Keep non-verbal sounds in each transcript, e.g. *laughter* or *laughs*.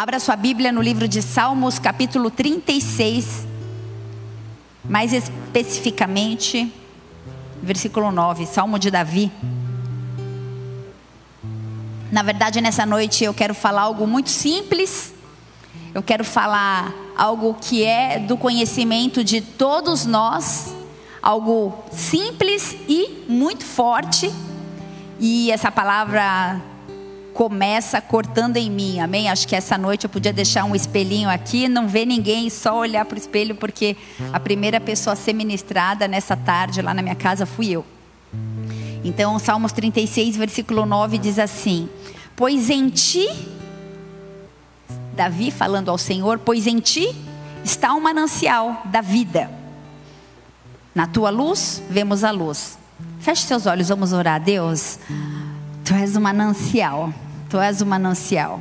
Abra sua Bíblia no livro de Salmos, capítulo 36, mais especificamente, versículo 9, Salmo de Davi. Na verdade, nessa noite eu quero falar algo muito simples. Eu quero falar algo que é do conhecimento de todos nós, algo simples e muito forte. E essa palavra começa cortando em mim, amém? Acho que essa noite eu podia deixar um espelhinho aqui, não ver ninguém, só olhar para o espelho, porque a primeira pessoa a ser ministrada nessa tarde lá na minha casa fui eu. Então, Salmos 36, versículo 9 diz assim: Pois em ti, Davi falando ao Senhor, pois em ti está um manancial da vida. Na tua luz, vemos a luz. Feche seus olhos, vamos orar a Deus. Tu és um manancial, tu és um manancial.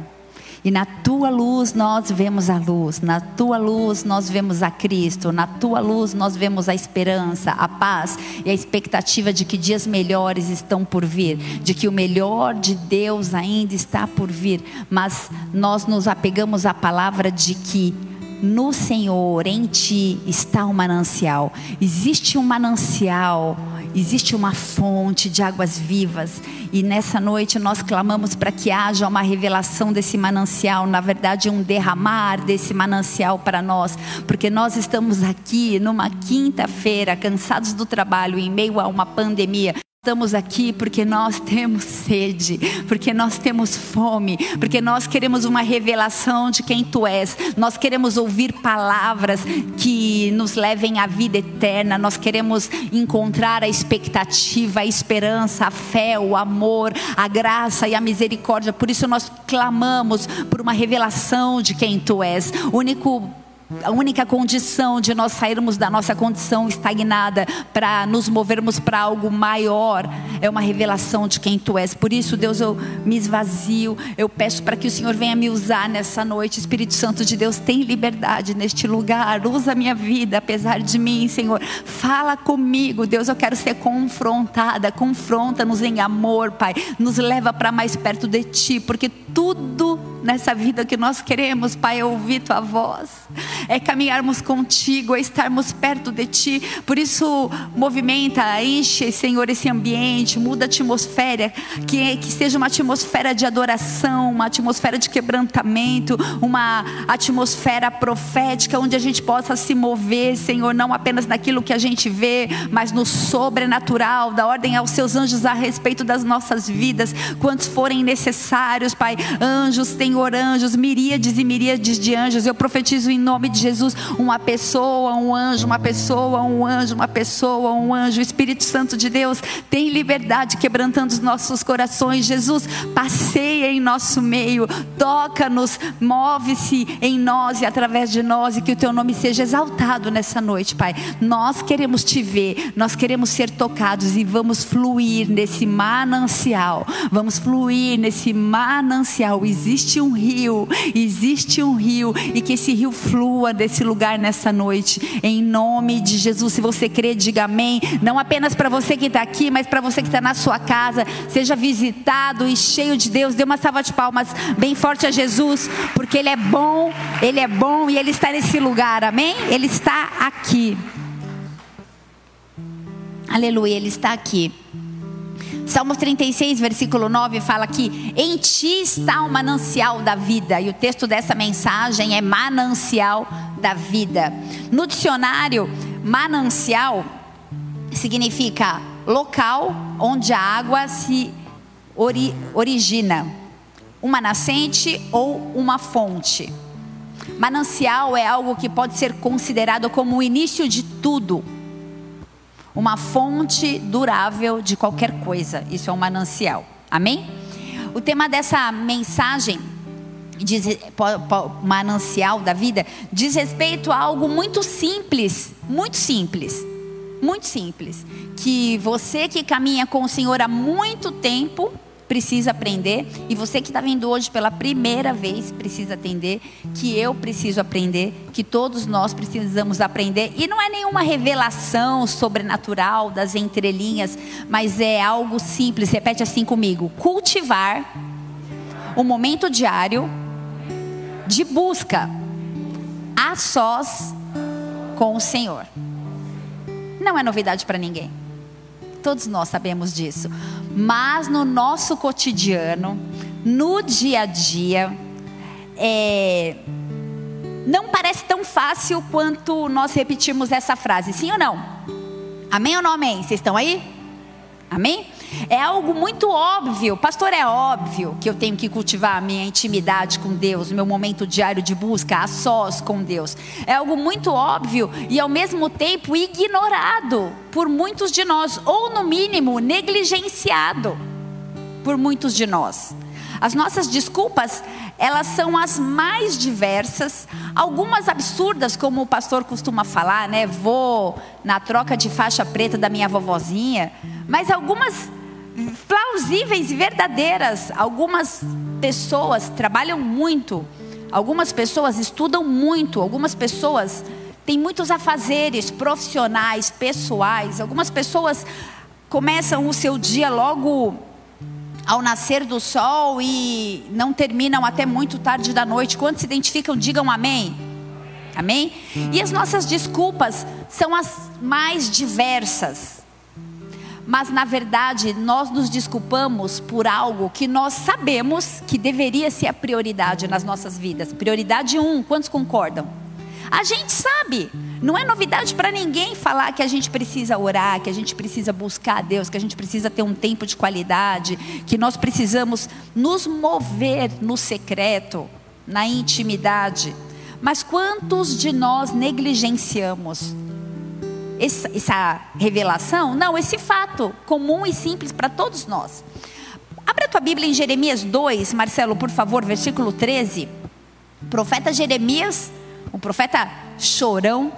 E na tua luz nós vemos a luz, na tua luz nós vemos a Cristo, na tua luz nós vemos a esperança, a paz e a expectativa de que dias melhores estão por vir, de que o melhor de Deus ainda está por vir. Mas nós nos apegamos à palavra de que no Senhor, em ti, está um manancial. Existe um manancial, existe uma fonte de águas vivas. E nessa noite nós clamamos para que haja uma revelação desse manancial, na verdade, um derramar desse manancial para nós, porque nós estamos aqui numa quinta-feira, cansados do trabalho, em meio a uma pandemia. Estamos aqui porque nós temos sede, porque nós temos fome, porque nós queremos uma revelação de quem tu és. Nós queremos ouvir palavras que nos levem à vida eterna. Nós queremos encontrar a expectativa, a esperança, a fé, o amor, a graça e a misericórdia. Por isso nós clamamos por uma revelação de quem tu és. O único a única condição de nós sairmos da nossa condição estagnada para nos movermos para algo maior é uma revelação de quem tu és. Por isso, Deus, eu me esvazio. Eu peço para que o Senhor venha me usar nessa noite. Espírito Santo de Deus, tem liberdade neste lugar. Usa a minha vida, apesar de mim, Senhor. Fala comigo, Deus. Eu quero ser confrontada. Confronta-nos em amor, Pai. Nos leva para mais perto de Ti, porque tudo nessa vida que nós queremos, Pai, é ouvir Tua voz é caminharmos contigo, é estarmos perto de ti. Por isso, movimenta, enche, Senhor, esse ambiente, muda a atmosfera, que, que seja uma atmosfera de adoração, uma atmosfera de quebrantamento, uma atmosfera profética, onde a gente possa se mover, Senhor, não apenas naquilo que a gente vê, mas no sobrenatural, da ordem aos seus anjos a respeito das nossas vidas, quantos forem necessários, Pai. Anjos, Senhor, anjos, miríades e miríades de anjos, eu profetizo em nome de Jesus, uma pessoa, um anjo, uma pessoa, um anjo, uma pessoa, um anjo. O Espírito Santo de Deus tem liberdade quebrantando os nossos corações. Jesus, passeia em nosso meio, toca-nos, move-se em nós e através de nós e que o teu nome seja exaltado nessa noite, Pai. Nós queremos te ver, nós queremos ser tocados e vamos fluir nesse manancial. Vamos fluir nesse manancial. Existe um rio, existe um rio e que esse rio flua desse lugar nessa noite, em nome de Jesus. Se você crê, diga amém. Não apenas para você que está aqui, mas para você que está na sua casa. Seja visitado e cheio de Deus. Dê uma salva de palmas bem forte a Jesus, porque Ele é bom, Ele é bom e Ele está nesse lugar, amém? Ele está aqui. Aleluia, Ele está aqui. Salmos 36, versículo 9 fala que em ti está o manancial da vida. E o texto dessa mensagem é manancial da vida. No dicionário, manancial significa local onde a água se ori origina, uma nascente ou uma fonte. Manancial é algo que pode ser considerado como o início de tudo uma fonte durável de qualquer coisa. Isso é um manancial. Amém? O tema dessa mensagem, diz, manancial da vida, diz respeito a algo muito simples, muito simples, muito simples, que você que caminha com o Senhor há muito tempo precisa aprender, e você que está vindo hoje pela primeira vez precisa entender que eu preciso aprender, que todos nós precisamos aprender, e não é nenhuma revelação sobrenatural das entrelinhas, mas é algo simples, repete assim comigo: cultivar o momento diário de busca a sós com o Senhor. Não é novidade para ninguém. Todos nós sabemos disso. Mas no nosso cotidiano, no dia a dia, é, não parece tão fácil quanto nós repetimos essa frase, sim ou não? Amém ou não amém? Vocês estão aí? Amém? É algo muito óbvio, pastor, é óbvio que eu tenho que cultivar a minha intimidade com Deus, meu momento diário de busca, a sós com Deus. É algo muito óbvio e ao mesmo tempo ignorado por muitos de nós, ou no mínimo negligenciado por muitos de nós. As nossas desculpas, elas são as mais diversas, algumas absurdas, como o pastor costuma falar, né? Vou na troca de faixa preta da minha vovozinha, mas algumas plausíveis e verdadeiras. Algumas pessoas trabalham muito, algumas pessoas estudam muito, algumas pessoas têm muitos afazeres profissionais, pessoais, algumas pessoas começam o seu dia logo ao nascer do sol e não terminam até muito tarde da noite. Quantos se identificam, digam amém. Amém? E as nossas desculpas são as mais diversas mas na verdade nós nos desculpamos por algo que nós sabemos que deveria ser a prioridade nas nossas vidas. Prioridade um, quantos concordam? A gente sabe, não é novidade para ninguém falar que a gente precisa orar, que a gente precisa buscar a Deus, que a gente precisa ter um tempo de qualidade, que nós precisamos nos mover no secreto, na intimidade. Mas quantos de nós negligenciamos essa, essa revelação? Não, esse fato comum e simples para todos nós. Abra a tua Bíblia em Jeremias 2, Marcelo, por favor, versículo 13. O profeta Jeremias, um profeta chorão,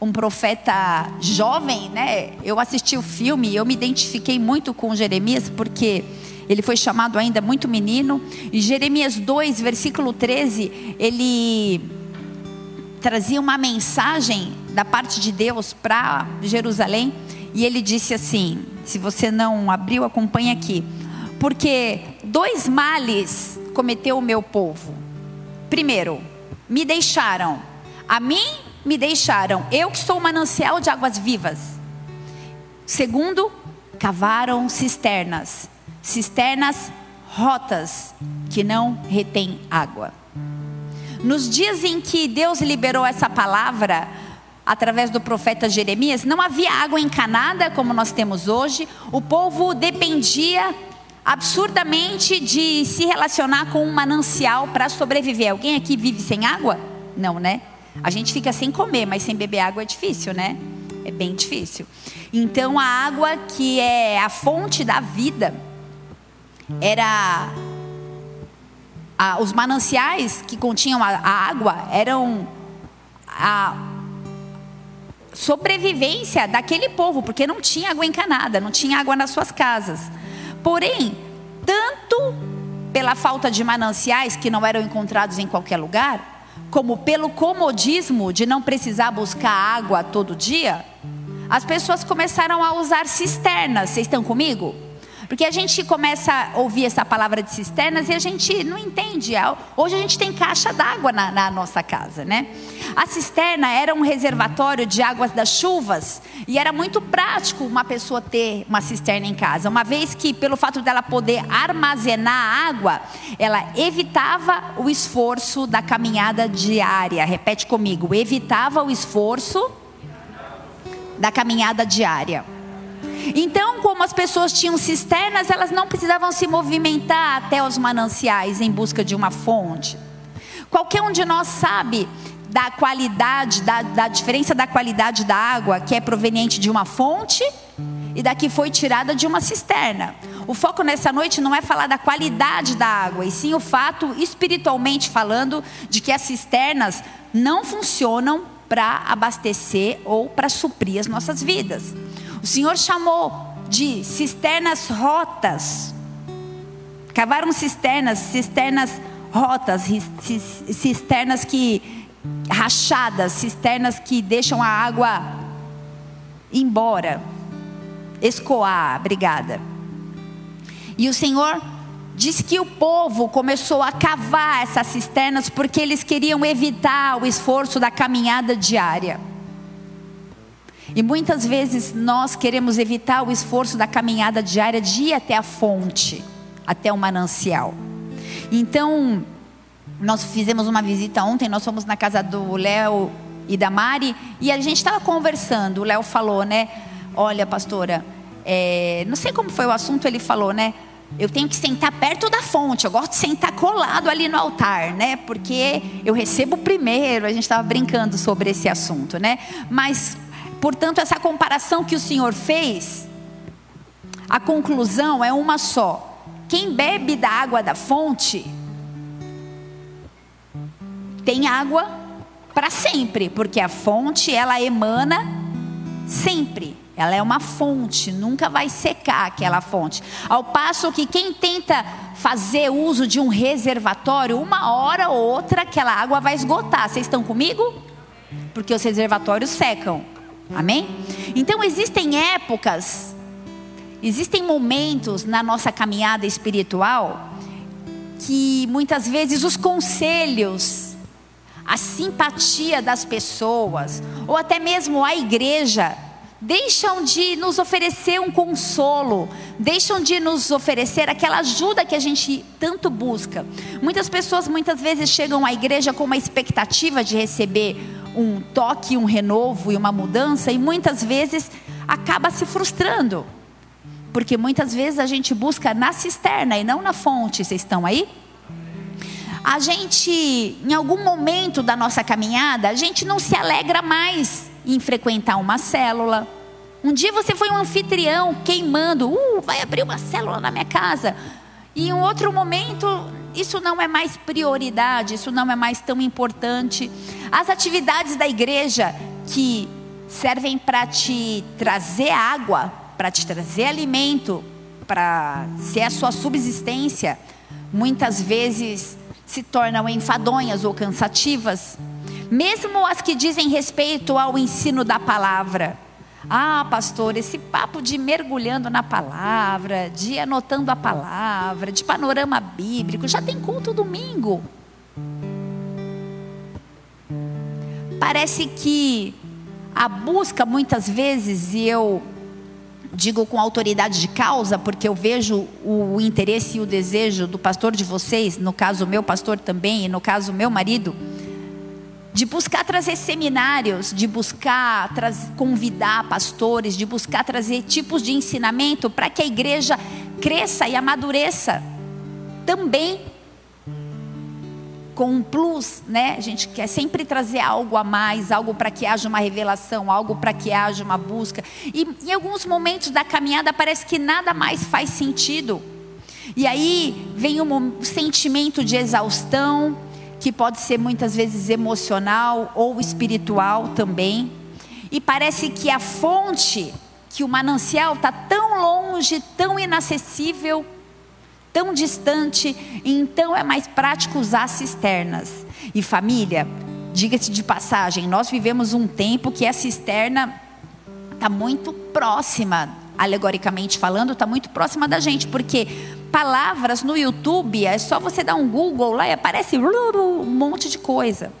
um profeta jovem, né? Eu assisti o filme eu me identifiquei muito com Jeremias porque ele foi chamado ainda muito menino. E Jeremias 2, versículo 13, ele trazia uma mensagem da parte de Deus para Jerusalém. E ele disse assim: se você não abriu, acompanhe aqui. Porque dois males cometeu o meu povo. Primeiro, me deixaram. A mim me deixaram. Eu que sou manancial de águas vivas. Segundo, cavaram cisternas. Cisternas rotas que não retêm água. Nos dias em que Deus liberou essa palavra, através do profeta Jeremias, não havia água encanada como nós temos hoje, o povo dependia absurdamente de se relacionar com um manancial para sobreviver. Alguém aqui vive sem água? Não, né? A gente fica sem comer, mas sem beber água é difícil, né? É bem difícil. Então a água que é a fonte da vida era os mananciais que continham a, a água eram a sobrevivência daquele povo, porque não tinha água encanada, não tinha água nas suas casas. Porém, tanto pela falta de mananciais que não eram encontrados em qualquer lugar, como pelo comodismo de não precisar buscar água todo dia, as pessoas começaram a usar cisternas. Vocês estão comigo? Porque a gente começa a ouvir essa palavra de cisternas e a gente não entende. Hoje a gente tem caixa d'água na, na, nossa casa, né? A cisterna era um reservatório de águas das chuvas e era muito prático uma pessoa ter uma cisterna em casa, uma vez que, pelo fato dela poder armazenar água, ela evitava o esforço da caminhada diária. Repete comigo: evitava o esforço da caminhada diária. Então, como as pessoas tinham cisternas, elas não precisavam se movimentar até os mananciais em busca de uma fonte. Qualquer um de nós sabe da qualidade, da, da diferença da qualidade da água que é proveniente de uma fonte e da que foi tirada de uma cisterna. O foco nessa noite não é falar da qualidade da água, e sim o fato, espiritualmente falando, de que as cisternas não funcionam para abastecer ou para suprir as nossas vidas. O Senhor chamou de cisternas rotas. Cavaram cisternas, cisternas rotas, cisternas que rachadas, cisternas que deixam a água embora, escoar, obrigada. E o Senhor Diz que o povo começou a cavar essas cisternas porque eles queriam evitar o esforço da caminhada diária. E muitas vezes nós queremos evitar o esforço da caminhada diária de ir até a fonte, até o manancial. Então, nós fizemos uma visita ontem, nós fomos na casa do Léo e da Mari, e a gente estava conversando. O Léo falou, né? Olha, pastora, é, não sei como foi o assunto, ele falou, né? Eu tenho que sentar perto da fonte. Eu gosto de sentar colado ali no altar, né? Porque eu recebo primeiro. A gente estava brincando sobre esse assunto, né? Mas, portanto, essa comparação que o Senhor fez, a conclusão é uma só. Quem bebe da água da fonte tem água para sempre, porque a fonte ela emana sempre. Ela é uma fonte, nunca vai secar aquela fonte. Ao passo que quem tenta fazer uso de um reservatório, uma hora ou outra aquela água vai esgotar. Vocês estão comigo? Porque os reservatórios secam. Amém? Então existem épocas, existem momentos na nossa caminhada espiritual que muitas vezes os conselhos, a simpatia das pessoas, ou até mesmo a igreja, deixam de nos oferecer um consolo, deixam de nos oferecer aquela ajuda que a gente tanto busca. Muitas pessoas muitas vezes chegam à igreja com uma expectativa de receber um toque, um renovo e uma mudança e muitas vezes acaba se frustrando. Porque muitas vezes a gente busca na cisterna e não na fonte. Vocês estão aí? A gente, em algum momento da nossa caminhada, a gente não se alegra mais em frequentar uma célula. Um dia você foi um anfitrião queimando, uh, vai abrir uma célula na minha casa. E em outro momento, isso não é mais prioridade, isso não é mais tão importante. As atividades da igreja que servem para te trazer água, para te trazer alimento, para ser a sua subsistência, muitas vezes se tornam enfadonhas ou cansativas mesmo as que dizem respeito ao ensino da palavra. Ah, pastor, esse papo de mergulhando na palavra, de anotando a palavra, de panorama bíblico, já tem culto domingo. Parece que a busca muitas vezes, e eu digo com autoridade de causa, porque eu vejo o interesse e o desejo do pastor de vocês, no caso meu pastor também, e no caso meu marido de buscar trazer seminários, de buscar convidar pastores, de buscar trazer tipos de ensinamento para que a igreja cresça e amadureça também com um plus, né? A gente quer sempre trazer algo a mais, algo para que haja uma revelação, algo para que haja uma busca. E em alguns momentos da caminhada parece que nada mais faz sentido. E aí vem um sentimento de exaustão, que pode ser muitas vezes emocional ou espiritual também. E parece que a fonte, que o manancial está tão longe, tão inacessível, tão distante, então é mais prático usar cisternas. E família, diga-se de passagem, nós vivemos um tempo que a cisterna está muito próxima, alegoricamente falando, está muito próxima da gente, porque palavras no YouTube, é só você dar um Google lá e aparece um monte de coisa.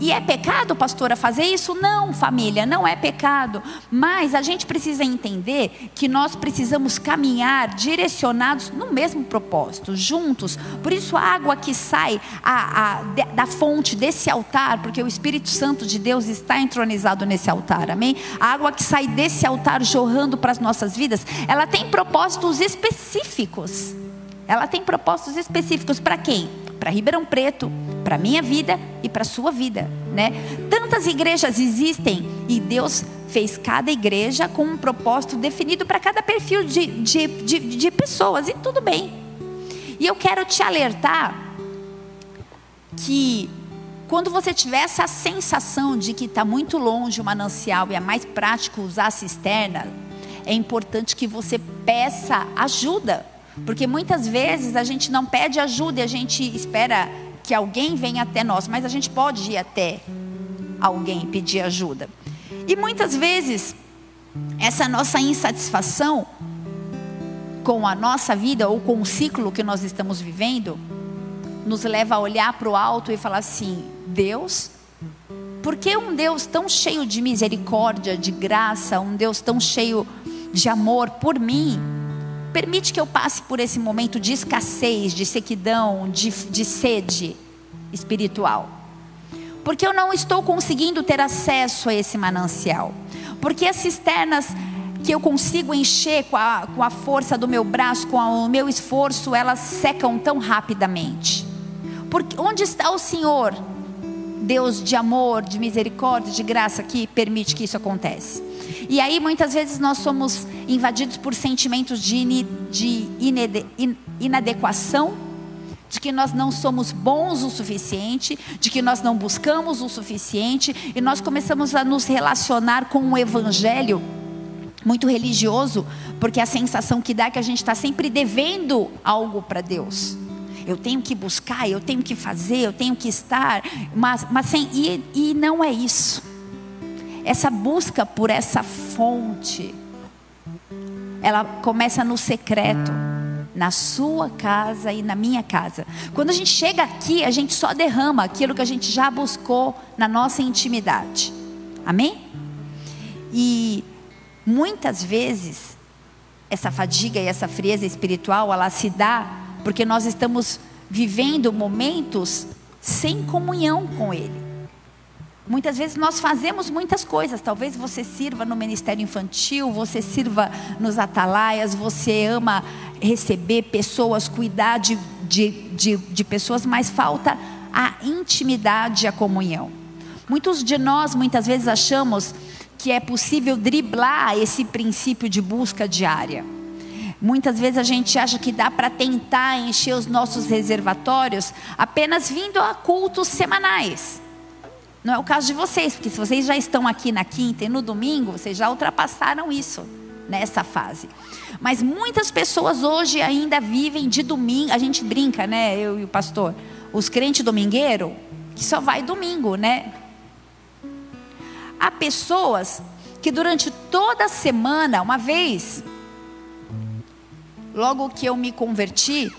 E é pecado, pastora, fazer isso? Não, família, não é pecado. Mas a gente precisa entender que nós precisamos caminhar direcionados no mesmo propósito, juntos. Por isso, a água que sai a, a, da fonte desse altar, porque o Espírito Santo de Deus está entronizado nesse altar, amém? A água que sai desse altar jorrando para as nossas vidas, ela tem propósitos específicos. Ela tem propósitos específicos para quem? Para Ribeirão Preto, para minha vida e para sua vida, né? Tantas igrejas existem e Deus fez cada igreja com um propósito definido para cada perfil de, de, de, de pessoas e tudo bem. E eu quero te alertar que quando você tiver essa sensação de que está muito longe o manancial e é mais prático usar a cisterna, é importante que você peça ajuda porque muitas vezes a gente não pede ajuda e a gente espera que alguém venha até nós, mas a gente pode ir até alguém pedir ajuda. E muitas vezes essa nossa insatisfação com a nossa vida ou com o ciclo que nós estamos vivendo, nos leva a olhar para o alto e falar assim: Deus, por que um Deus tão cheio de misericórdia, de graça, um Deus tão cheio de amor por mim, permite que eu passe por esse momento de escassez, de sequidão, de, de sede espiritual? Porque eu não estou conseguindo ter acesso a esse manancial. Porque as cisternas que eu consigo encher com a, com a força do meu braço, com o meu esforço, elas secam tão rapidamente. Porque onde está o Senhor, Deus de amor, de misericórdia, de graça, que permite que isso aconteça? E aí muitas vezes nós somos invadidos por sentimentos de, in, de inede, in, inadequação, de que nós não somos bons o suficiente, de que nós não buscamos o suficiente, e nós começamos a nos relacionar com o Evangelho muito religioso, porque a sensação que dá é que a gente está sempre devendo algo para Deus. Eu tenho que buscar, eu tenho que fazer, eu tenho que estar, mas, mas sem, e, e não é isso. Essa busca por essa fonte, ela começa no secreto, na sua casa e na minha casa. Quando a gente chega aqui, a gente só derrama aquilo que a gente já buscou na nossa intimidade. Amém? E Muitas vezes, essa fadiga e essa frieza espiritual, ela se dá porque nós estamos vivendo momentos sem comunhão com Ele. Muitas vezes nós fazemos muitas coisas. Talvez você sirva no ministério infantil, você sirva nos atalaias, você ama receber pessoas, cuidar de, de, de, de pessoas, mas falta a intimidade, a comunhão. Muitos de nós, muitas vezes, achamos que é possível driblar esse princípio de busca diária. Muitas vezes a gente acha que dá para tentar encher os nossos reservatórios apenas vindo a cultos semanais. Não é o caso de vocês, porque se vocês já estão aqui na quinta e no domingo, vocês já ultrapassaram isso nessa fase. Mas muitas pessoas hoje ainda vivem de domingo, a gente brinca, né, eu e o pastor, os crentes domingueiro, que só vai domingo, né? Há pessoas que durante toda a semana, uma vez, logo que eu me converti,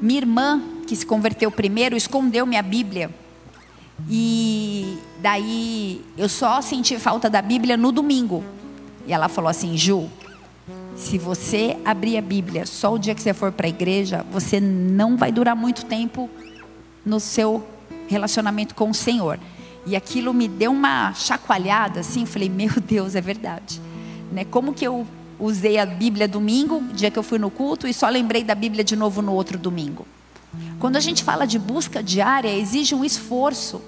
minha irmã, que se converteu primeiro, escondeu minha Bíblia. E daí eu só senti falta da Bíblia no domingo. E ela falou assim: Ju, se você abrir a Bíblia só o dia que você for para a igreja, você não vai durar muito tempo no seu relacionamento com o Senhor. E aquilo me deu uma chacoalhada assim, falei, meu Deus, é verdade. Né? Como que eu usei a Bíblia domingo, dia que eu fui no culto, e só lembrei da Bíblia de novo no outro domingo. Quando a gente fala de busca diária, exige um esforço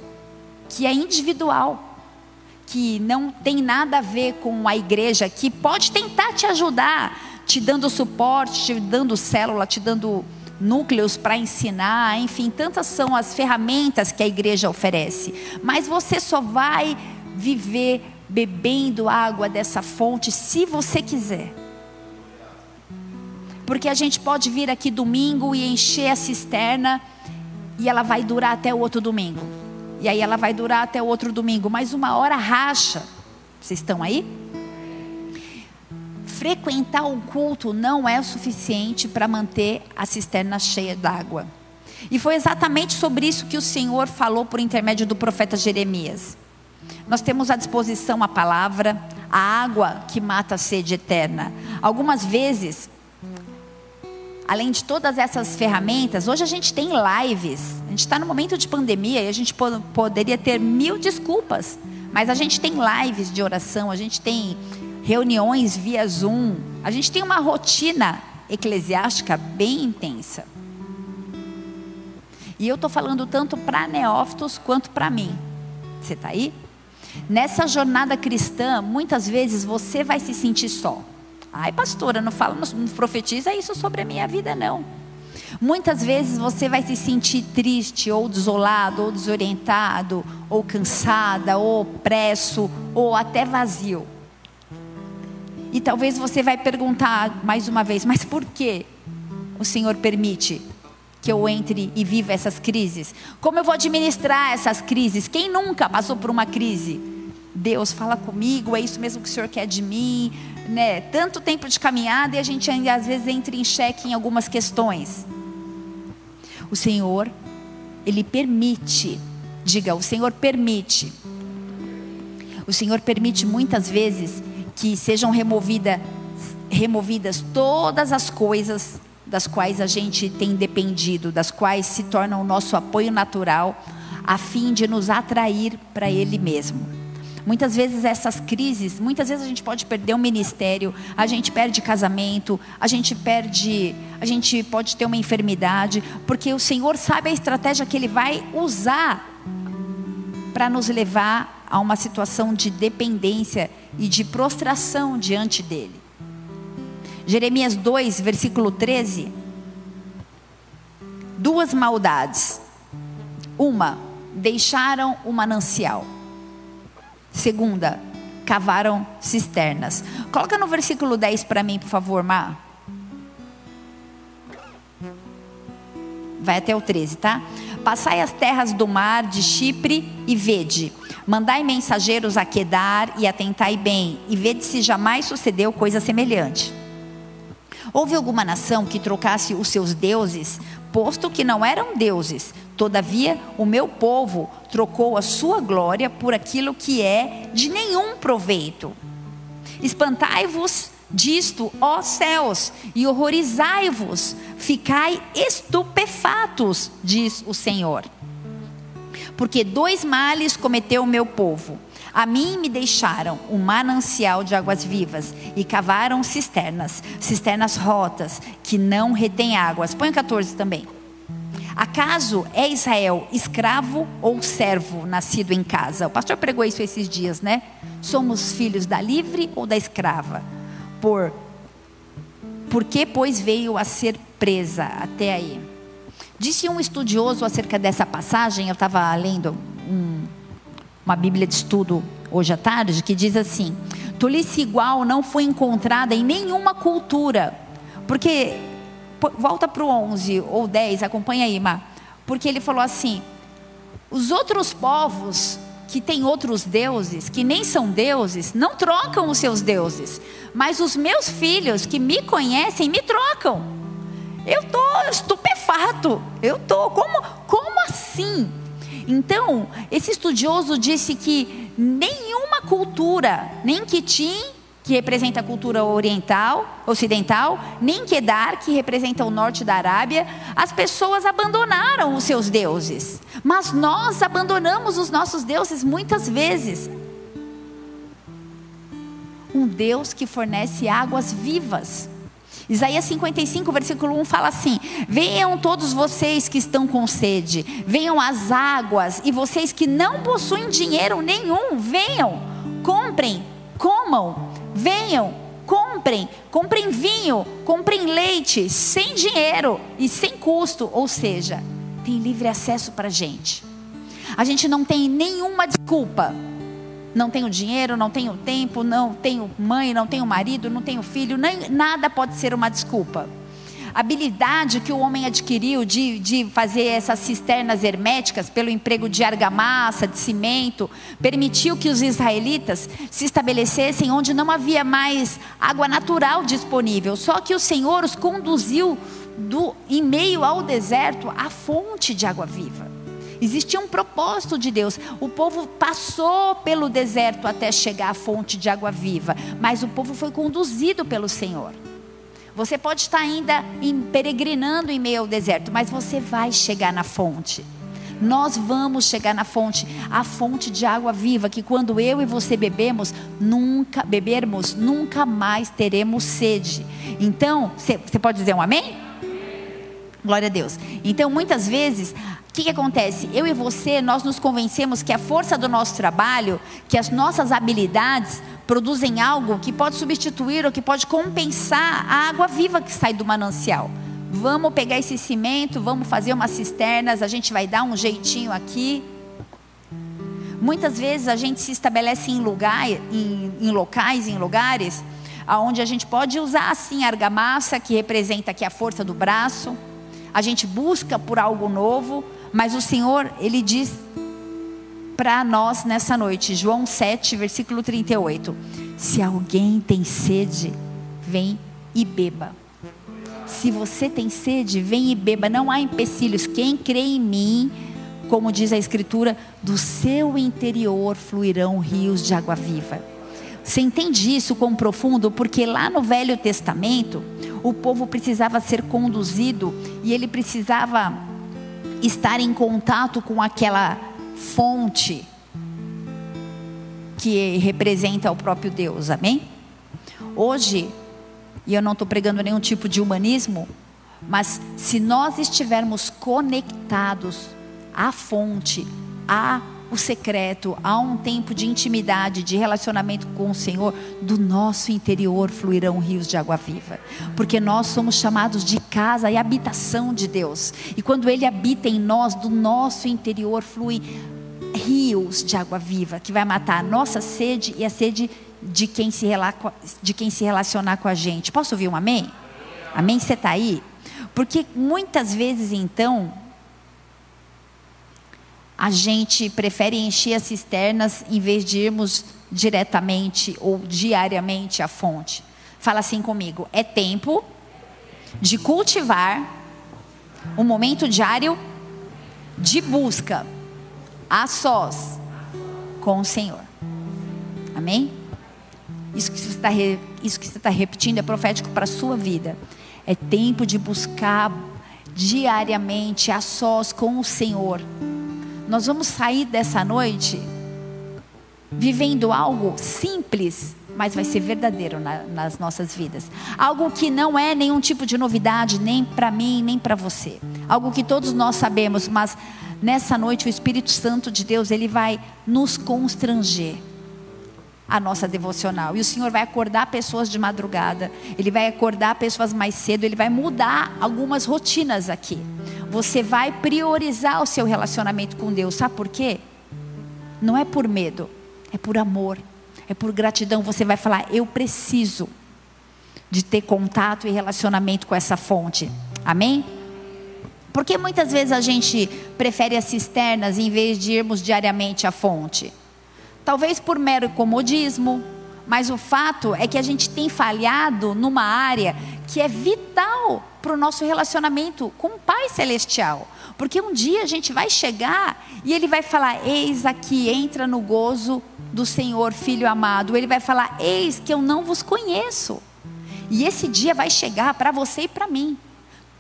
que é individual, que não tem nada a ver com a igreja, que pode tentar te ajudar, te dando suporte, te dando célula, te dando núcleos para ensinar, enfim, tantas são as ferramentas que a igreja oferece. Mas você só vai viver bebendo água dessa fonte se você quiser. Porque a gente pode vir aqui domingo e encher a cisterna e ela vai durar até o outro domingo. E aí ela vai durar até o outro domingo, mas uma hora racha. Vocês estão aí? frequentar o culto não é o suficiente para manter a cisterna cheia d'água. E foi exatamente sobre isso que o Senhor falou por intermédio do profeta Jeremias. Nós temos à disposição a palavra, a água que mata a sede eterna. Algumas vezes, além de todas essas ferramentas, hoje a gente tem lives. A gente está no momento de pandemia e a gente poderia ter mil desculpas. Mas a gente tem lives de oração, a gente tem reuniões via Zoom. A gente tem uma rotina eclesiástica bem intensa. E eu estou falando tanto para neófitos quanto para mim. Você está aí? Nessa jornada cristã, muitas vezes você vai se sentir só. Ai, pastora, não fala, não profetiza isso sobre a minha vida, não. Muitas vezes você vai se sentir triste, ou desolado, ou desorientado, ou cansada, ou opresso, ou até vazio. E talvez você vai perguntar mais uma vez, mas por que o Senhor permite que eu entre e viva essas crises? Como eu vou administrar essas crises? Quem nunca passou por uma crise? Deus fala comigo, é isso mesmo que o Senhor quer de mim? né, tanto tempo de caminhada e a gente ainda às vezes entra em xeque em algumas questões. O Senhor, Ele permite, diga, o Senhor permite. O Senhor permite muitas vezes que sejam removida, removidas todas as coisas das quais a gente tem dependido, das quais se tornam o nosso apoio natural, a fim de nos atrair para Ele mesmo. Muitas vezes essas crises, muitas vezes a gente pode perder um ministério, a gente perde casamento, a gente perde, a gente pode ter uma enfermidade, porque o Senhor sabe a estratégia que Ele vai usar para nos levar a uma situação de dependência e de prostração diante dEle. Jeremias 2, versículo 13. Duas maldades. Uma, deixaram o manancial. Segunda, cavaram cisternas. Coloca no versículo 10 para mim, por favor, Mar. Vai até o 13, tá? Passai as terras do mar de Chipre e vede. Mandai mensageiros a Quedar e atentai bem, e vede se jamais sucedeu coisa semelhante. Houve alguma nação que trocasse os seus deuses, posto que não eram deuses, Todavia, o meu povo trocou a sua glória por aquilo que é de nenhum proveito. Espantai-vos disto, ó céus, e horrorizai-vos, ficai estupefatos, diz o Senhor. Porque dois males cometeu o meu povo. A mim me deixaram um manancial de águas vivas e cavaram cisternas, cisternas rotas, que não retêm águas. Põe 14 também. Acaso é Israel escravo ou servo nascido em casa? O pastor pregou isso esses dias, né? Somos filhos da livre ou da escrava? Por por que pois veio a ser presa até aí? Disse um estudioso acerca dessa passagem, eu estava lendo uma Bíblia de estudo hoje à tarde, que diz assim: tolice igual não foi encontrada em nenhuma cultura, porque volta para o 11 ou 10, acompanha aí, Má. Porque ele falou assim: os outros povos que têm outros deuses, que nem são deuses, não trocam os seus deuses. Mas os meus filhos que me conhecem me trocam. Eu estou estupefato. Eu estou. Como, como assim? Então, esse estudioso disse que nenhuma cultura, nem tinha que representa a cultura oriental, ocidental, nem Kedar, que representa o norte da Arábia, as pessoas abandonaram os seus deuses. Mas nós abandonamos os nossos deuses muitas vezes. Um Deus que fornece águas vivas. Isaías 55, versículo 1 fala assim: Venham todos vocês que estão com sede, venham as águas, e vocês que não possuem dinheiro nenhum, venham, comprem, comam Venham, comprem, comprem vinho, comprem leite, sem dinheiro e sem custo, ou seja, tem livre acesso para a gente. A gente não tem nenhuma desculpa. Não tenho dinheiro, não tenho tempo, não tenho mãe, não tenho marido, não tenho filho, nem, nada pode ser uma desculpa habilidade que o homem adquiriu de, de fazer essas cisternas herméticas pelo emprego de argamassa, de cimento, permitiu que os israelitas se estabelecessem onde não havia mais água natural disponível. Só que o Senhor os conduziu do, em meio ao deserto à fonte de água viva. Existia um propósito de Deus. O povo passou pelo deserto até chegar à fonte de água viva, mas o povo foi conduzido pelo Senhor. Você pode estar ainda em, peregrinando em meio ao deserto, mas você vai chegar na fonte. Nós vamos chegar na fonte, a fonte de água viva, que quando eu e você bebemos, nunca bebermos, nunca mais teremos sede. Então, você pode dizer um amém? Glória a Deus. Então, muitas vezes, o que, que acontece? Eu e você, nós nos convencemos que a força do nosso trabalho, que as nossas habilidades produzem algo que pode substituir ou que pode compensar a água viva que sai do manancial. Vamos pegar esse cimento, vamos fazer umas cisternas, a gente vai dar um jeitinho aqui. Muitas vezes a gente se estabelece em, lugar, em, em locais, em lugares, onde a gente pode usar assim argamassa, que representa aqui a força do braço. A gente busca por algo novo, mas o Senhor, Ele diz para nós nessa noite. João 7, versículo 38. Se alguém tem sede, vem e beba. Se você tem sede, vem e beba. Não há empecilhos. Quem crê em mim, como diz a Escritura, do seu interior fluirão rios de água viva. Você entende isso com profundo? Porque lá no Velho Testamento, o povo precisava ser conduzido e ele precisava estar em contato com aquela fonte que representa o próprio Deus, amém? Hoje, e eu não estou pregando nenhum tipo de humanismo, mas se nós estivermos conectados à fonte, a o secreto, há um tempo de intimidade, de relacionamento com o Senhor, do nosso interior fluirão rios de água viva, porque nós somos chamados de casa e habitação de Deus, e quando Ele habita em nós, do nosso interior flui rios de água viva, que vai matar a nossa sede e a sede de quem se, de quem se relacionar com a gente. Posso ouvir um amém? Amém? Você está aí? Porque muitas vezes então a gente prefere encher as cisternas em vez de irmos diretamente ou diariamente à fonte. Fala assim comigo: é tempo de cultivar um momento diário de busca a sós com o Senhor. Amém? Isso que você está, isso que você está repetindo é profético para a sua vida. É tempo de buscar diariamente a sós com o Senhor nós vamos sair dessa noite vivendo algo simples, mas vai ser verdadeiro na, nas nossas vidas. Algo que não é nenhum tipo de novidade, nem para mim, nem para você. Algo que todos nós sabemos, mas nessa noite o Espírito Santo de Deus, ele vai nos constranger a nossa devocional. E o Senhor vai acordar pessoas de madrugada, Ele vai acordar pessoas mais cedo, Ele vai mudar algumas rotinas aqui. Você vai priorizar o seu relacionamento com Deus. Sabe por quê? Não é por medo, é por amor, é por gratidão. Você vai falar: Eu preciso de ter contato e relacionamento com essa fonte. Amém? Porque muitas vezes a gente prefere as cisternas em vez de irmos diariamente à fonte. Talvez por mero comodismo, mas o fato é que a gente tem falhado numa área que é vital para o nosso relacionamento com o Pai Celestial. Porque um dia a gente vai chegar e Ele vai falar: Eis aqui, entra no gozo do Senhor, filho amado. Ele vai falar: Eis que eu não vos conheço. E esse dia vai chegar para você e para mim.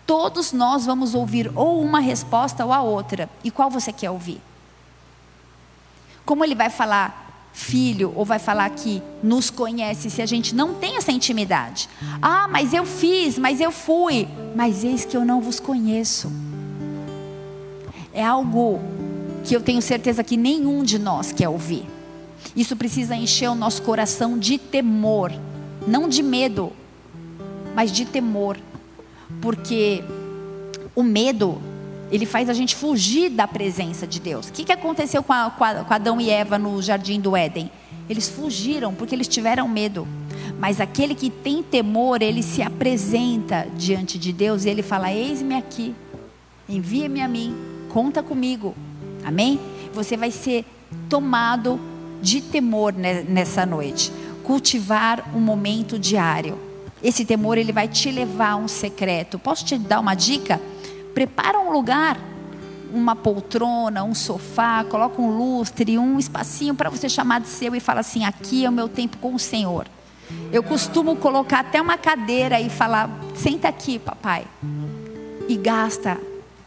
Todos nós vamos ouvir ou uma resposta ou a outra. E qual você quer ouvir? Como ele vai falar filho ou vai falar que nos conhece se a gente não tem essa intimidade? Ah, mas eu fiz, mas eu fui, mas eis que eu não vos conheço. É algo que eu tenho certeza que nenhum de nós quer ouvir. Isso precisa encher o nosso coração de temor, não de medo, mas de temor, porque o medo ele faz a gente fugir da presença de Deus. O que, que aconteceu com, a, com, a, com Adão e Eva no jardim do Éden? Eles fugiram porque eles tiveram medo. Mas aquele que tem temor, ele se apresenta diante de Deus e ele fala: Eis-me aqui, envia-me a mim, conta comigo. Amém? Você vai ser tomado de temor nessa noite. Cultivar um momento diário. Esse temor ele vai te levar a um secreto. Posso te dar uma dica? Prepara um lugar, uma poltrona, um sofá, coloca um lustre, um espacinho para você chamar de seu e fala assim: aqui é o meu tempo com o Senhor. Eu costumo colocar até uma cadeira e falar: senta aqui, papai. E gasta,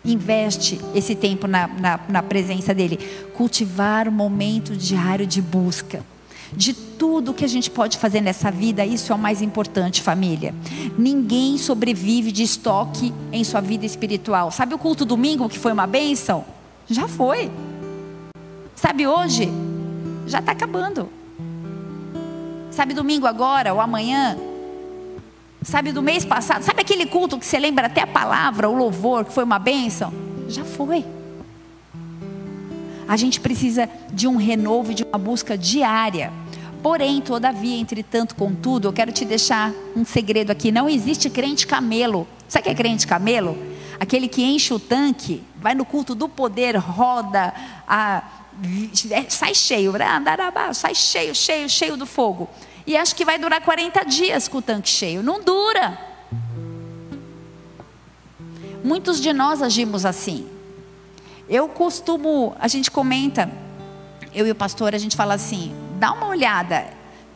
investe esse tempo na, na, na presença dele. Cultivar um momento diário de busca de tudo que a gente pode fazer nessa vida, isso é o mais importante, família. Ninguém sobrevive de estoque em sua vida espiritual. Sabe o culto domingo que foi uma bênção? Já foi. Sabe hoje? Já está acabando. Sabe domingo agora ou amanhã? Sabe do mês passado? Sabe aquele culto que você lembra até a palavra, o louvor, que foi uma bênção? Já foi. A gente precisa de um renovo, de uma busca diária. Porém, todavia, entretanto, contudo, eu quero te deixar um segredo aqui: não existe crente camelo. Sabe o que é crente camelo? Aquele que enche o tanque, vai no culto do poder, roda, a, é, sai cheio, sai cheio, cheio, cheio do fogo. e acha que vai durar 40 dias com o tanque cheio. Não dura. Muitos de nós agimos assim. Eu costumo, a gente comenta, eu e o pastor, a gente fala assim: dá uma olhada.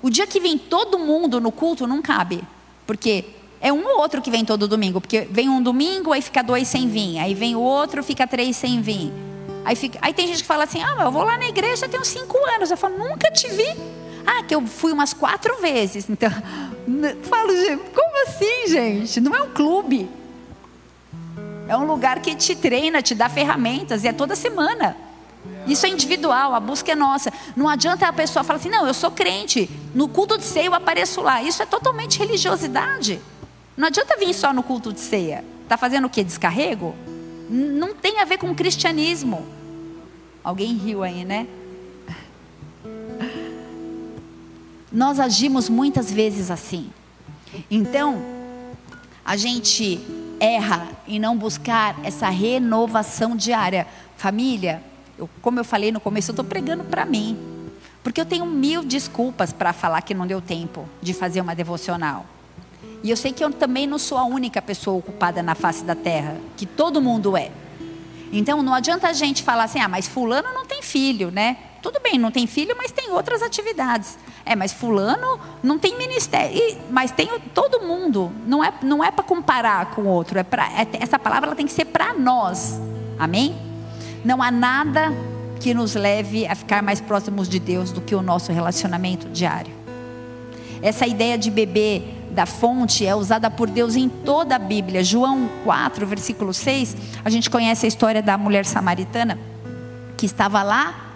O dia que vem todo mundo no culto não cabe, porque é um ou outro que vem todo domingo, porque vem um domingo, aí fica dois sem vir, aí vem o outro, fica três sem vir. Aí, fica, aí tem gente que fala assim: ah, eu vou lá na igreja, tenho cinco anos. Eu falo: nunca te vi. Ah, que eu fui umas quatro vezes. *laughs* Então, falo, como assim, gente? Não é um clube. É um lugar que te treina, te dá ferramentas, e é toda semana. Isso é individual, a busca é nossa. Não adianta a pessoa falar assim: não, eu sou crente, no culto de ceia eu apareço lá. Isso é totalmente religiosidade. Não adianta vir só no culto de ceia. Está fazendo o que? Descarrego? Não tem a ver com cristianismo. Alguém riu aí, né? *laughs* Nós agimos muitas vezes assim. Então, a gente erra em não buscar essa renovação diária. Família, eu, como eu falei no começo, eu estou pregando para mim. Porque eu tenho mil desculpas para falar que não deu tempo de fazer uma devocional. E eu sei que eu também não sou a única pessoa ocupada na face da terra, que todo mundo é. Então não adianta a gente falar assim, ah, mas fulano não tem filho, né? Tudo bem, não tem filho, mas tem outras atividades. É, mas fulano não tem ministério, e, mas tem todo mundo. Não é, não é para comparar com o outro. É pra, é, essa palavra ela tem que ser para nós. Amém? Não há nada que nos leve a ficar mais próximos de Deus do que o nosso relacionamento diário. Essa ideia de beber da fonte é usada por Deus em toda a Bíblia. João 4, versículo 6, a gente conhece a história da mulher samaritana que estava lá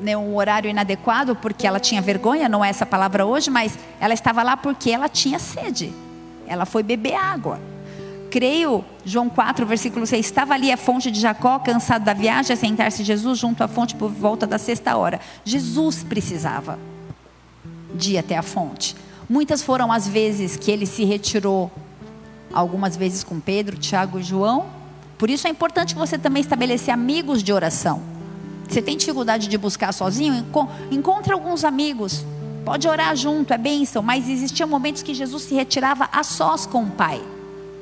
né, um horário inadequado porque ela tinha vergonha, não é essa palavra hoje, mas ela estava lá porque ela tinha sede. Ela foi beber água. Creio, João 4, versículo 6, estava ali a fonte de Jacó, cansado da viagem, a sentar-se Jesus junto à fonte por volta da sexta hora. Jesus precisava de ir até a fonte. Muitas foram as vezes que ele se retirou, algumas vezes com Pedro, Tiago e João. Por isso é importante você também estabelecer amigos de oração. Você tem dificuldade de buscar sozinho? Encontre alguns amigos. Pode orar junto, é bênção. Mas existiam momentos que Jesus se retirava a sós com o Pai.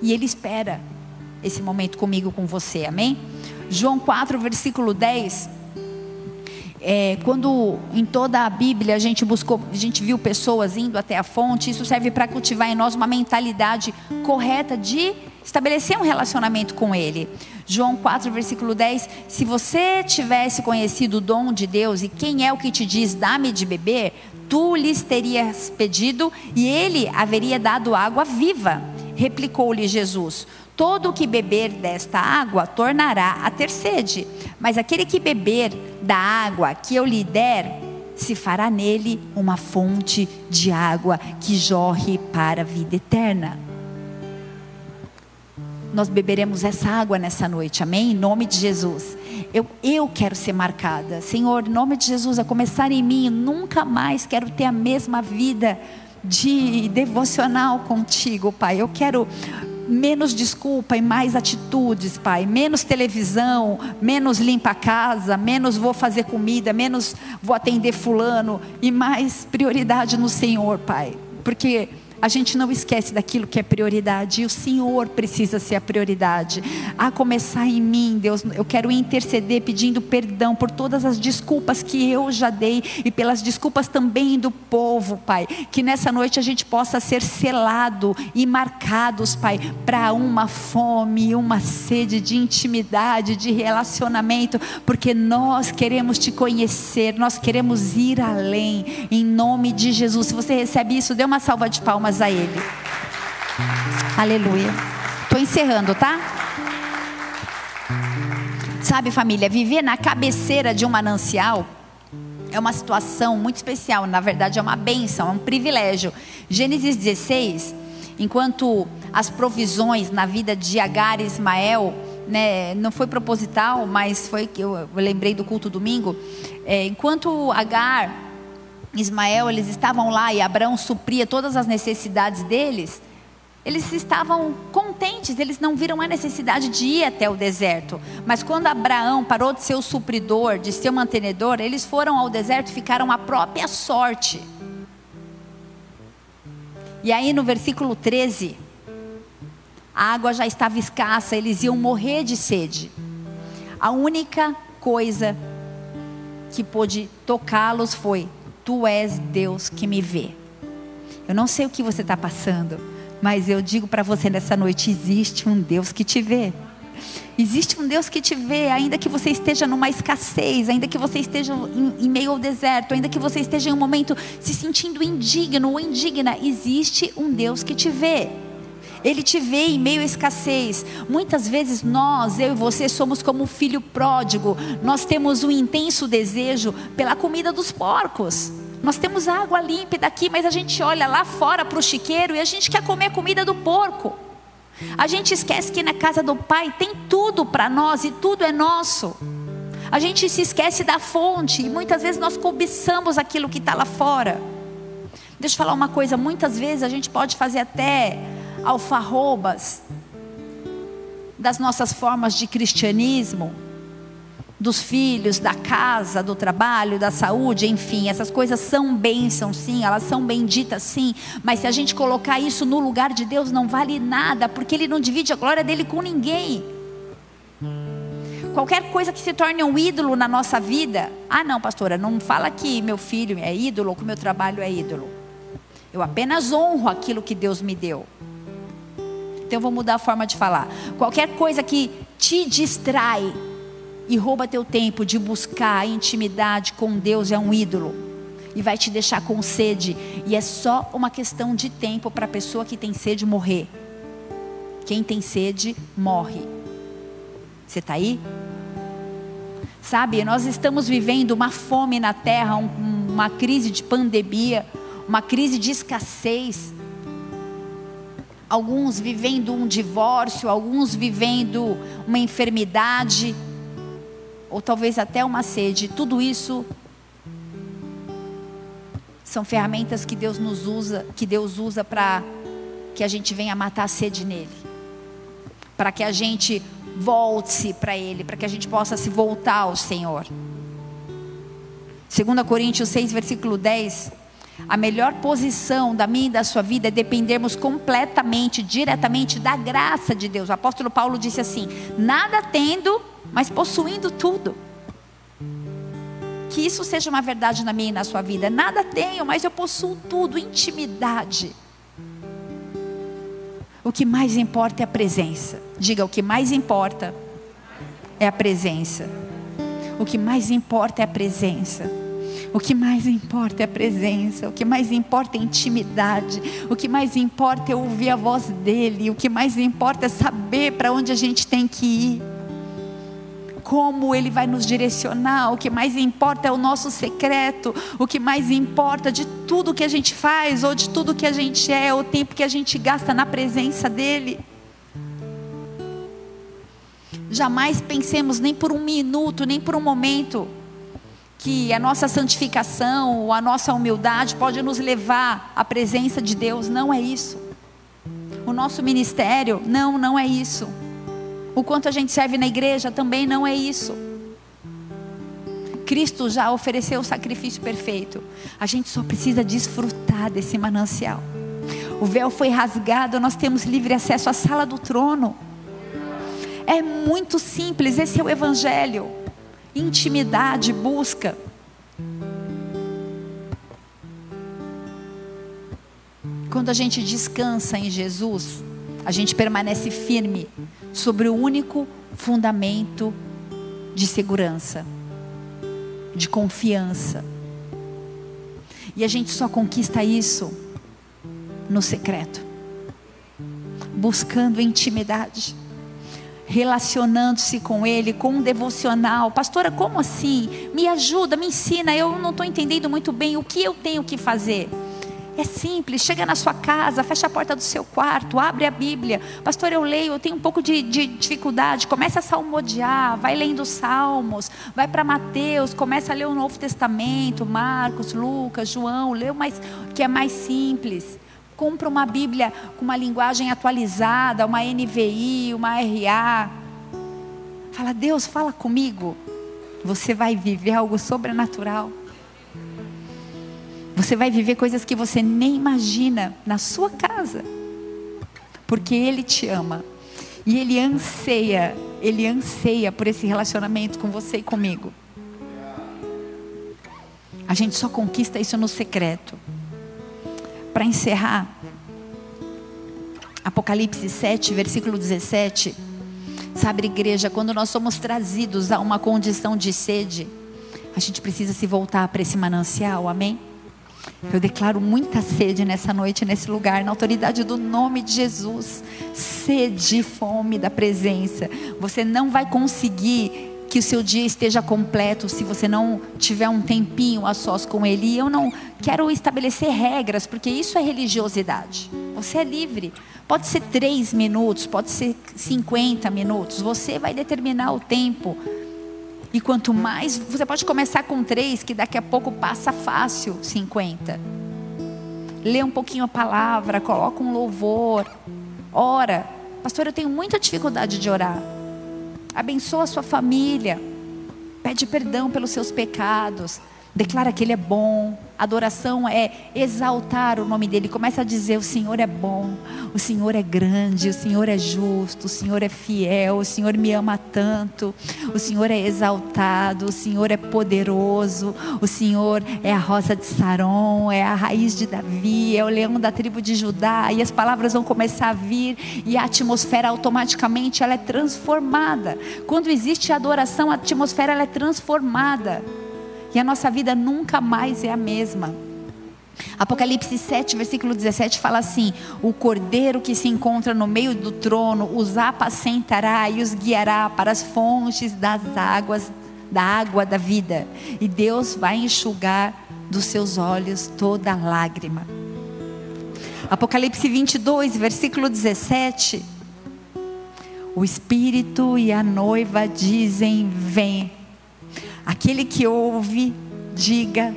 E Ele espera esse momento comigo, com você. Amém? João 4, versículo 10. É, quando em toda a Bíblia a gente buscou, a gente viu pessoas indo até a fonte, isso serve para cultivar em nós uma mentalidade correta de estabelecer um relacionamento com Ele. João 4, versículo 10: Se você tivesse conhecido o dom de Deus e quem é o que te diz, dá-me de beber, tu lhes terias pedido e ele haveria dado água viva. Replicou-lhe Jesus: Todo o que beber desta água tornará a ter sede, mas aquele que beber da água que eu lhe der, se fará nele uma fonte de água que jorre para a vida eterna. Nós beberemos essa água nessa noite, amém? Em nome de Jesus. Eu, eu quero ser marcada, Senhor, em nome de Jesus, a começar em mim, nunca mais quero ter a mesma vida de devocional contigo, Pai. Eu quero menos desculpa e mais atitudes, Pai. Menos televisão, menos limpa a casa, menos vou fazer comida, menos vou atender fulano e mais prioridade no Senhor, Pai. Porque a gente não esquece daquilo que é prioridade, e o Senhor precisa ser a prioridade. A começar em mim, Deus, eu quero interceder pedindo perdão por todas as desculpas que eu já dei e pelas desculpas também do povo, Pai. Que nessa noite a gente possa ser selado e marcados, Pai, para uma fome, uma sede de intimidade, de relacionamento, porque nós queremos te conhecer, nós queremos ir além, em nome de Jesus. Se você recebe isso, dê uma salva de palmas palmas a Ele. Aleluia. Estou encerrando, tá? Sabe, família, viver na cabeceira de um manancial é uma situação muito especial. Na verdade, é uma benção, é um privilégio. Gênesis 16, enquanto as provisões na vida de Agar e Ismael, né, não foi proposital, mas foi que eu, eu lembrei do culto domingo. É, enquanto Agar Ismael, eles estavam lá e Abraão supria todas as necessidades deles, eles estavam contentes, eles não viram a necessidade de ir até o deserto. Mas quando Abraão parou de ser o supridor, de ser o mantenedor, eles foram ao deserto e ficaram à própria sorte. E aí no versículo 13, a água já estava escassa, eles iam morrer de sede. A única coisa que pôde tocá-los foi: Tu és Deus que me vê. Eu não sei o que você está passando, mas eu digo para você nessa noite: existe um Deus que te vê. Existe um Deus que te vê, ainda que você esteja numa escassez, ainda que você esteja em, em, meio ao deserto, ainda que você esteja em um momento se sentindo indigno ou indigna, existe um Deus que te vê. Ele te vê em meio à escassez. Muitas vezes nós, eu e você, somos como o filho pródigo. Nós temos um intenso desejo pela comida dos porcos. Nós temos água límpida aqui, mas a gente olha lá fora para o chiqueiro e a gente quer comer a comida do porco. A gente esquece que na casa do Pai tem tudo para nós e tudo é nosso. A gente se esquece da fonte e muitas vezes nós cobiçamos aquilo que está lá fora. Deixa eu falar uma coisa: muitas vezes a gente pode fazer até alfarrobas das nossas formas de cristianismo, dos filhos, da casa, do trabalho, da saúde, enfim, essas coisas são bênçãos, sim, elas são benditas, sim, mas se a gente colocar isso no lugar de Deus, não vale nada, porque Ele não divide a glória dele com ninguém. Qualquer coisa que se torne um ídolo na nossa vida, ah, não, pastora, não fala que meu filho é ídolo ou que meu trabalho é ídolo. Eu apenas honro aquilo que Deus me deu. Então eu vou mudar a forma de falar. Qualquer coisa que te distrai e rouba teu tempo de buscar intimidade com Deus é um ídolo. E vai te deixar com sede. E é só uma questão de tempo para a pessoa que tem sede morrer. Quem tem sede morre. Você está aí? Sabe, nós estamos vivendo uma fome na terra, um, uma crise de pandemia, uma crise de escassez alguns vivendo um divórcio, alguns vivendo uma enfermidade, ou talvez até uma sede. Tudo isso são ferramentas que Deus nos usa, que Deus usa para que a gente venha matar a sede nele. Para que a gente volte para ele, para que a gente possa se voltar ao Senhor. 2 Coríntios 6, versículo 10 a melhor posição da minha e da sua vida é dependermos completamente, diretamente da graça de Deus. O apóstolo Paulo disse assim: nada tendo, mas possuindo tudo. Que isso seja uma verdade na minha e na sua vida. Nada tenho, mas eu possuo tudo, intimidade. O que mais importa é a presença. Diga, o que mais importa é a presença. O que mais importa é a presença. O que mais importa é a presença, o que mais importa é a intimidade, o que mais importa é ouvir a voz dele, o que mais importa é saber para onde a gente tem que ir, como ele vai nos direcionar, o que mais importa é o nosso secreto, o que mais importa de tudo que a gente faz ou de tudo que a gente é, o tempo que a gente gasta na presença dele. Jamais pensemos nem por um minuto, nem por um momento que a nossa santificação a nossa humildade pode nos levar à presença de Deus. Não é isso. O nosso ministério, não, não é isso. O quanto a gente serve na igreja também não é isso. Cristo já ofereceu o sacrifício perfeito. A gente só precisa desfrutar desse manancial. O véu foi rasgado, nós temos livre acesso à sala do trono. É muito simples, esse é o Evangelho intimidade, busca. Quando a gente descansa em Jesus, a gente permanece firme sobre o único fundamento de segurança, de confiança. E a gente só conquista isso no secreto, buscando intimidade relacionando-se com Ele, com um devocional. Pastora, como assim? Me ajuda, me ensina. Eu não estou entendendo muito bem o que eu tenho que fazer. É simples, chega na sua casa, fecha a porta do seu quarto, abre a Bíblia. Pastor, eu leio, eu tenho um pouco de, de dificuldade. Começa a salmodiar, vai lendo os Salmos, vai para Mateus, começa a ler o Novo Testamento, Marcos, Lucas, João, lê o mais, que é mais simples. Compra uma Bíblia com uma linguagem atualizada, uma NVI, uma RA. Fala, Deus, fala comigo. Você vai viver algo sobrenatural. Você vai viver coisas que você nem imagina na sua casa. Porque Ele te ama. E Ele anseia, Ele anseia por esse relacionamento com você e comigo. A gente só conquista isso no secreto. Para encerrar, Apocalipse 7, versículo 17. Sabe, igreja, quando nós somos trazidos a uma condição de sede, a gente precisa se voltar para esse manancial, amém? Eu declaro muita sede nessa noite, nesse lugar, na autoridade do nome de Jesus. Sede e fome da presença. Você não vai conseguir que o seu dia esteja completo se você não tiver um tempinho a sós com Ele. E eu não quero estabelecer regras, porque isso é religiosidade. Você é livre. Pode ser três minutos, pode ser 50 minutos. Você vai determinar o tempo. E quanto mais, você pode começar com três, que daqui a pouco passa fácil 50. Lê um pouquinho a palavra, coloca um louvor, ora. Pastor, eu tenho muita dificuldade de orar. Abençoa a sua família. Pede perdão pelos seus pecados. Declara que Ele é bom. Adoração é exaltar o nome dele. Começa a dizer: O Senhor é bom, o Senhor é grande, o Senhor é justo, o Senhor é fiel, o Senhor me ama tanto, o Senhor é exaltado, o Senhor é poderoso, o Senhor é a rosa de Saron, é a raiz de Davi, é o leão da tribo de Judá. E as palavras vão começar a vir e a atmosfera automaticamente ela é transformada. Quando existe adoração, a atmosfera ela é transformada. E a nossa vida nunca mais é a mesma. Apocalipse 7, versículo 17 fala assim: O cordeiro que se encontra no meio do trono os apacentará e os guiará para as fontes das águas, da água da vida, e Deus vai enxugar dos seus olhos toda lágrima. Apocalipse 22, versículo 17: O Espírito e a noiva dizem: Vem. Aquele que ouve, diga: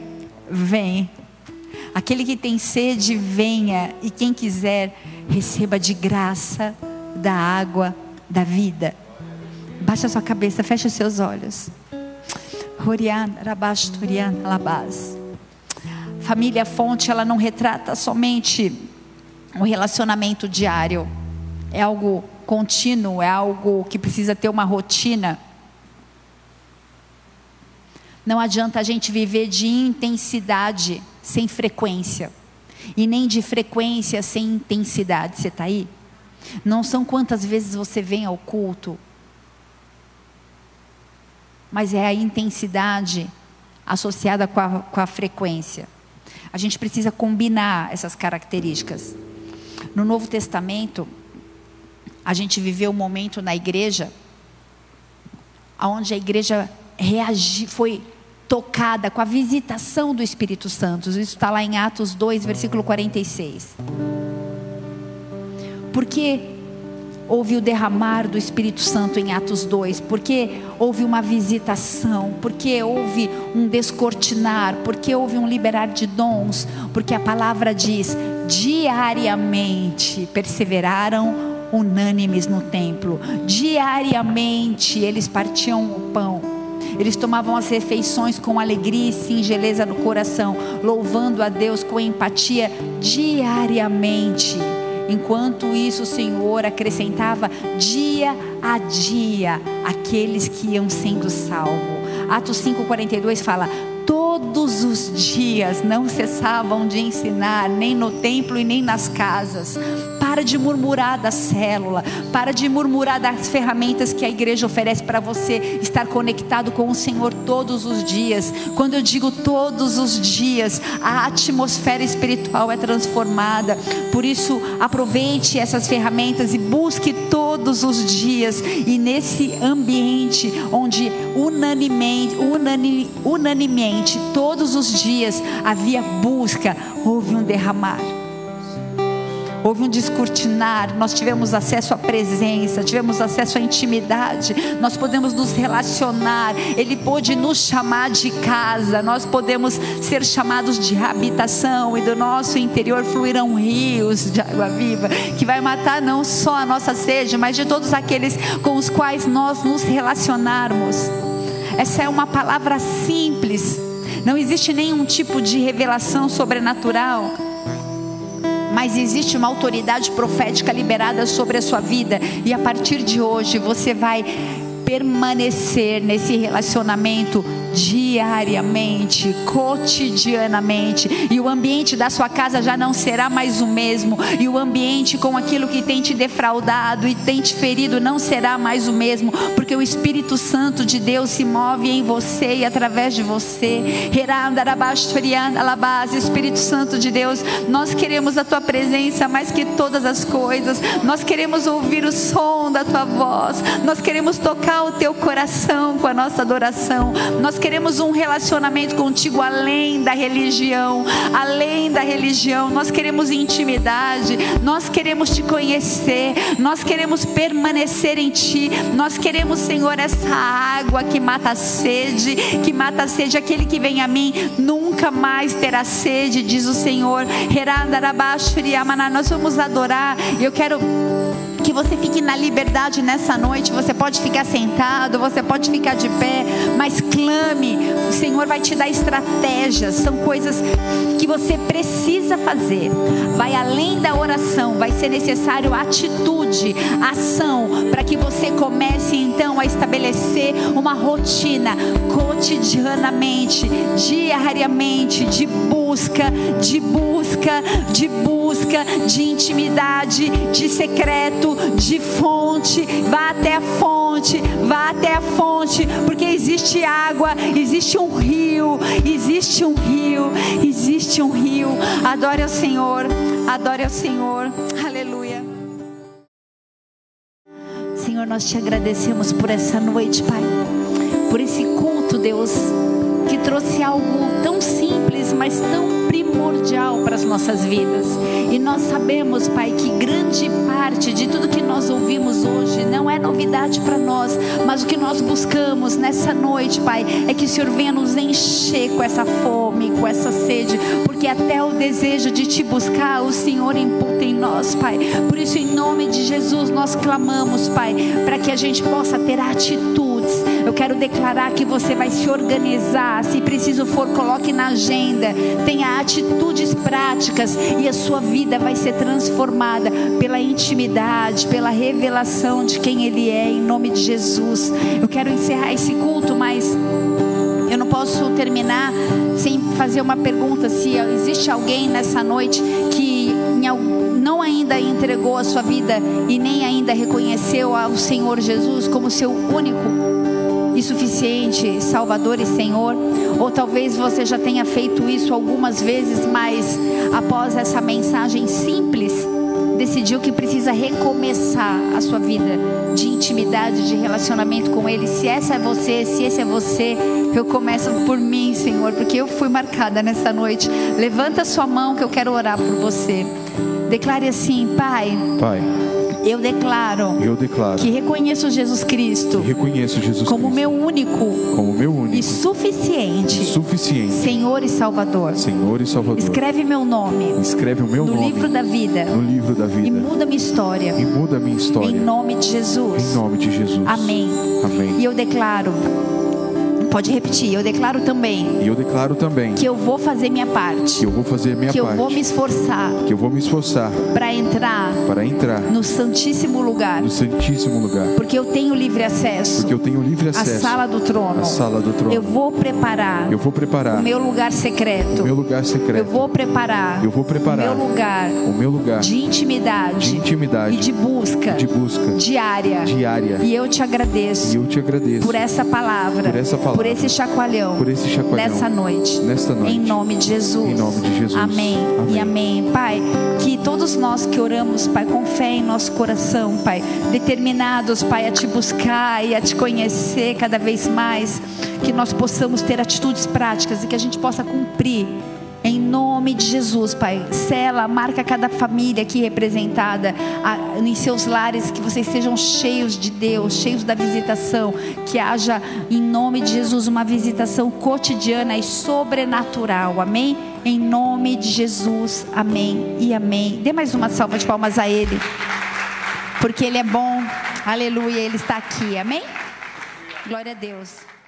vem. Aquele que tem sede, venha. E quem quiser, receba de graça da água da vida. Baixa sua cabeça, fecha seus olhos. Família Fonte, ela não retrata somente um relacionamento diário. É algo contínuo, é algo que precisa ter uma rotina. Não adianta a gente viver de intensidade sem frequência. E nem de frequência sem intensidade. Você está aí? Não são quantas vezes você vem ao culto, mas é a intensidade associada com a, com a frequência. A gente precisa combinar essas características. No Novo Testamento, a gente viveu um momento na igreja, onde a igreja reagi, foi tocada com a visitação do Espírito Santo. Isso está lá em Atos 2, versículo 46. Porque houve o derramar do Espírito Santo em Atos 2, porque houve uma visitação, porque houve um descortinar, porque houve um liberar de dons, porque a palavra diz: diariamente perseveraram unânimes no templo, diariamente eles partiam o pão eles tomavam as refeições com alegria e singeleza no coração, louvando a Deus com empatia diariamente. Enquanto isso, o Senhor acrescentava dia a dia aqueles que iam sendo salvos. Atos 5,42 fala: todos os dias não cessavam de ensinar, nem no templo e nem nas casas. Para de murmurar da célula, para de murmurar das ferramentas que a igreja oferece para você estar conectado com o Senhor todos os dias. Quando eu digo todos os dias, a atmosfera espiritual é transformada. Por isso, aproveite essas ferramentas e busque todos os dias. E nesse ambiente onde unanimemente, unani, unanimemente todos os dias havia busca, houve um derramar houve um descortinar, nós tivemos acesso à presença, tivemos acesso à intimidade, nós podemos nos relacionar, Ele pôde nos chamar de casa, nós podemos ser chamados de habitação e do nosso interior fluirão rios de água viva, que vai matar não só a nossa sede, mas de todos aqueles com os quais nós nos relacionarmos. Essa é uma palavra simples Não existe nenhum tipo de revelação sobrenatural mas existe uma autoridade profética liberada sobre a sua vida, e a partir de hoje você vai permanecer nesse relacionamento diariamente, cotidianamente, e o ambiente da sua casa já não será mais o mesmo, e o ambiente com aquilo que tem te defraudado e tem te ferido não será mais o mesmo, porque o Espírito Santo de Deus se move em você e através de você. Espírito Santo de Deus, nós queremos a tua presença mais que todas as coisas, nós queremos ouvir o som da tua voz, nós queremos tocar o teu coração com a nossa adoração, nós queremos um relacionamento contigo além da religião, além da religião. Nós queremos intimidade, nós queremos te conhecer, nós queremos permanecer em ti. Nós queremos, Senhor, essa água que mata a sede, que mata a sede. Aquele que vem a mim nunca mais terá sede, diz o Senhor. Nós vamos adorar. Eu quero que você fique na liberdade nessa noite. Você pode ficar sentado, você pode ficar de pé, mas clame. O Senhor vai te dar estratégias. São coisas que você precisa fazer. Vai além da oração, vai ser necessário atitude, ação, para que você comece então a estabelecer uma rotina cotidianamente, diariamente, de busca, de busca, de busca, de intimidade, de secreto, de fonte, vá até a fonte, vá até a fonte, porque existe água, existe um rio, existe um rio, existe um rio. Adore ao Senhor, adore ao Senhor, aleluia. Senhor, nós te agradecemos por essa noite, Pai, por esse culto, Deus, que trouxe algo tão simples, mas tão primordial para as nossas vidas. E nós sabemos, Pai, que grande parte de tudo que nós ouvimos hoje não é novidade para nós, mas o que nós buscamos nessa noite, Pai, é que o Senhor venha nos encher com essa fome, com essa sede, porque até o desejo de te buscar, o Senhor imputa em nós, Pai. Por isso, em nome de Jesus, nós clamamos, Pai, para que a gente possa ter atitudes. Eu quero declarar que você vai se organizar, se preciso for, coloque na agenda, tenha atitudes práticas e a sua vida vai ser transformada pela intimidade, pela revelação de quem Ele é, em nome de Jesus. Eu quero encerrar esse culto, mas eu não posso terminar sem fazer uma pergunta: se existe alguém nessa noite que não ainda entregou a sua vida e nem ainda reconheceu ao Senhor Jesus como seu único e suficiente Salvador e Senhor, ou talvez você já tenha feito isso algumas vezes, mas após essa mensagem simples, decidiu que precisa recomeçar a sua vida de intimidade, de relacionamento com Ele. Se essa é você, se esse é você, eu começo por mim, Senhor, porque eu fui marcada nessa noite. Levanta sua mão que eu quero orar por você. Declare assim, Pai. Pai eu declaro, eu declaro que reconheço Jesus Cristo, reconheço Jesus como Cristo meu único, como meu único e suficiente, suficiente Senhor e Salvador. Senhor e Salvador. Escreve meu nome, escreve o meu no nome livro da vida, no livro da vida e muda minha história, e muda minha história. Em nome de Jesus. Em nome de Jesus. Amém. Amém. E eu declaro Pode repetir. Eu declaro também. E eu declaro também. Que eu vou fazer minha parte. Que eu vou fazer minha que parte. Que eu vou me esforçar. Que eu vou me esforçar. Para entrar. Para entrar. No santíssimo lugar. No santíssimo lugar. Porque eu tenho livre acesso. Porque eu tenho livre acesso. A sala do trono. A sala do trono. Eu vou preparar. Eu vou preparar. O meu lugar secreto. O meu lugar secreto. Eu vou preparar. Eu vou preparar. O meu lugar. O meu lugar. De intimidade. De intimidade. E de busca. De busca. Diária. Diária. E eu te agradeço. E eu te agradeço. Por essa palavra. Por essa palavra. Por esse chacoalhão por esse chacoalhão nessa noite. Nesta noite. Em nome de Jesus. Em nome de Jesus. Amém. amém. E amém. Pai, que todos nós que oramos, Pai, com fé em nosso coração, Pai, determinados, Pai, a te buscar e a te conhecer cada vez mais, que nós possamos ter atitudes práticas e que a gente possa cumprir nome de Jesus, Pai. Sela, marca cada família aqui representada a, em seus lares, que vocês sejam cheios de Deus, cheios da visitação. Que haja, em nome de Jesus, uma visitação cotidiana e sobrenatural. Amém? Em nome de Jesus. Amém e amém. Dê mais uma salva de palmas a Ele, porque Ele é bom. Aleluia, Ele está aqui. Amém? Glória a Deus.